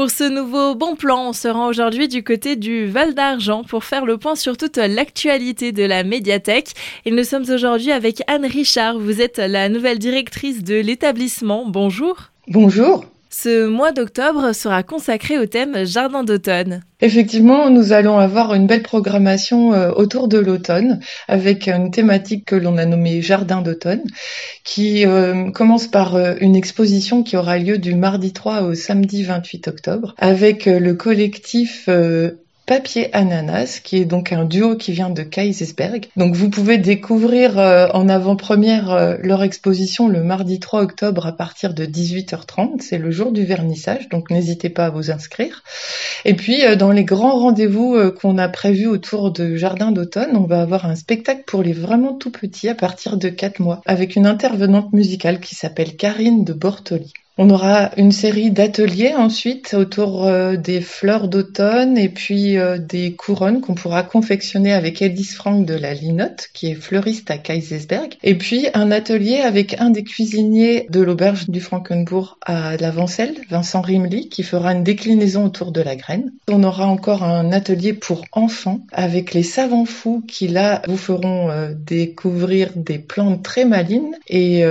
Pour ce nouveau bon plan, on se rend aujourd'hui du côté du Val d'Argent pour faire le point sur toute l'actualité de la médiathèque. Et nous sommes aujourd'hui avec Anne Richard. Vous êtes la nouvelle directrice de l'établissement. Bonjour. Bonjour. Ce mois d'octobre sera consacré au thème Jardin d'automne. Effectivement, nous allons avoir une belle programmation euh, autour de l'automne avec une thématique que l'on a nommée Jardin d'automne qui euh, commence par euh, une exposition qui aura lieu du mardi 3 au samedi 28 octobre avec le collectif Papier Ananas, qui est donc un duo qui vient de Kaisersberg. Donc vous pouvez découvrir euh, en avant-première euh, leur exposition le mardi 3 octobre à partir de 18h30. C'est le jour du vernissage, donc n'hésitez pas à vous inscrire. Et puis euh, dans les grands rendez-vous qu'on a prévus autour de Jardin d'automne, on va avoir un spectacle pour les vraiment tout petits à partir de 4 mois, avec une intervenante musicale qui s'appelle Karine de Bortoli. On aura une série d'ateliers ensuite autour euh, des fleurs d'automne et puis euh, des couronnes qu'on pourra confectionner avec Elis Frank de la Linotte, qui est fleuriste à Kaisersberg. Et puis un atelier avec un des cuisiniers de l'auberge du Frankenbourg à la Vancelle, Vincent Rimley, qui fera une déclinaison autour de la graine. On aura encore un atelier pour enfants avec les savants fous qui là vous feront euh, découvrir des plantes très malines et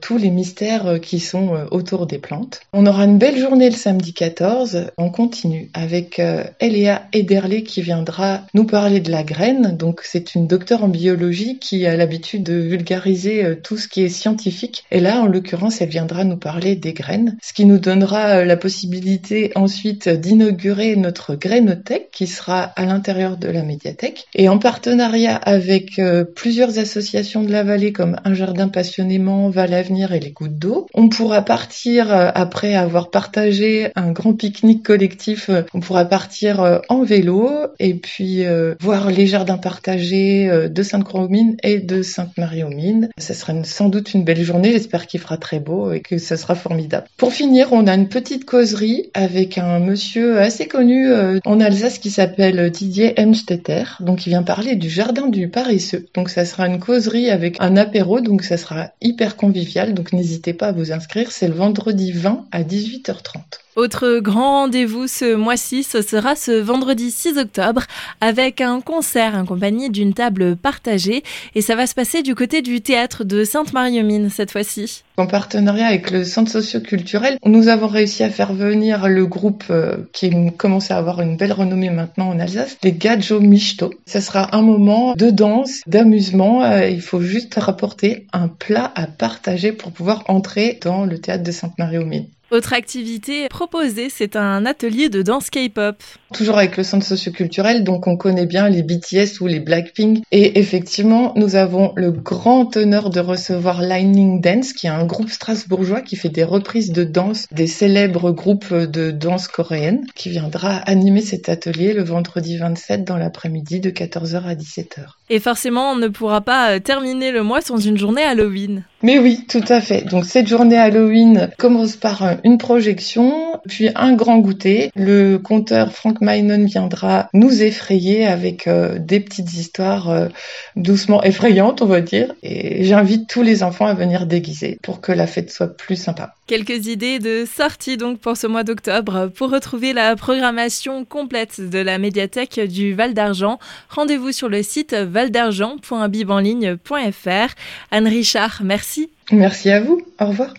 tous les mystères qui sont autour des plantes. On aura une belle journée le samedi 14. On continue avec euh, Eléa Ederle qui viendra nous parler de la graine. Donc c'est une docteure en biologie qui a l'habitude de vulgariser euh, tout ce qui est scientifique. Et là, en l'occurrence, elle viendra nous parler des graines, ce qui nous donnera euh, la possibilité ensuite d'inaugurer notre grainothèque qui sera à l'intérieur de la médiathèque. Et en partenariat avec plusieurs associations de la vallée comme Un Jardin Passionnément, Val Avenir et les Gouttes d'eau, on pourra partir euh, après avoir partagé un grand pique-nique collectif, euh, on pourra partir euh, en vélo et puis voir les jardins partagés de Sainte-Croix-aux-Mines et de Sainte-Marie-aux-Mines. Ça sera sans doute une belle journée, j'espère qu'il fera très beau et que ça sera formidable. Pour finir, on a une petite causerie avec un monsieur assez connu en Alsace qui s'appelle Didier Hemstetter, donc il vient parler du jardin du paresseux. Donc ça sera une causerie avec un apéro, donc ça sera hyper convivial, donc n'hésitez pas à vous inscrire, c'est le vendredi vendredi 20 à 18h30. Autre grand rendez-vous ce mois-ci, ce sera ce vendredi 6 octobre avec un concert en compagnie d'une table partagée et ça va se passer du côté du théâtre de Sainte-Marie-aux-Mines cette fois-ci. En partenariat avec le centre socio-culturel, nous avons réussi à faire venir le groupe euh, qui commence à avoir une belle renommée maintenant en Alsace, les Gadjo Michto. Ça sera un moment de danse, d'amusement. Euh, il faut juste rapporter un plat à partager pour pouvoir entrer dans le théâtre de Sainte-Marie-aux-Mines. Autre activité proposée, c'est un atelier de danse K-pop. Toujours avec le centre socioculturel, donc on connaît bien les BTS ou les Blackpink. Et effectivement, nous avons le grand honneur de recevoir Lightning Dance, qui est un groupe strasbourgeois qui fait des reprises de danse des célèbres groupes de danse coréenne, qui viendra animer cet atelier le vendredi 27 dans l'après-midi de 14h à 17h. Et forcément, on ne pourra pas euh, terminer le mois sans une journée Halloween. Mais oui, tout à fait. Donc cette journée Halloween commence par une projection, puis un grand goûter. Le conteur Frank Mynon viendra nous effrayer avec euh, des petites histoires euh, doucement effrayantes, on va dire. Et j'invite tous les enfants à venir déguiser pour que la fête soit plus sympa. Quelques idées de sortie donc pour ce mois d'octobre. Pour retrouver la programmation complète de la médiathèque du Val d'Argent, rendez-vous sur le site valdargent.bibanligne.fr. Anne Richard, merci. Merci à vous. Au revoir.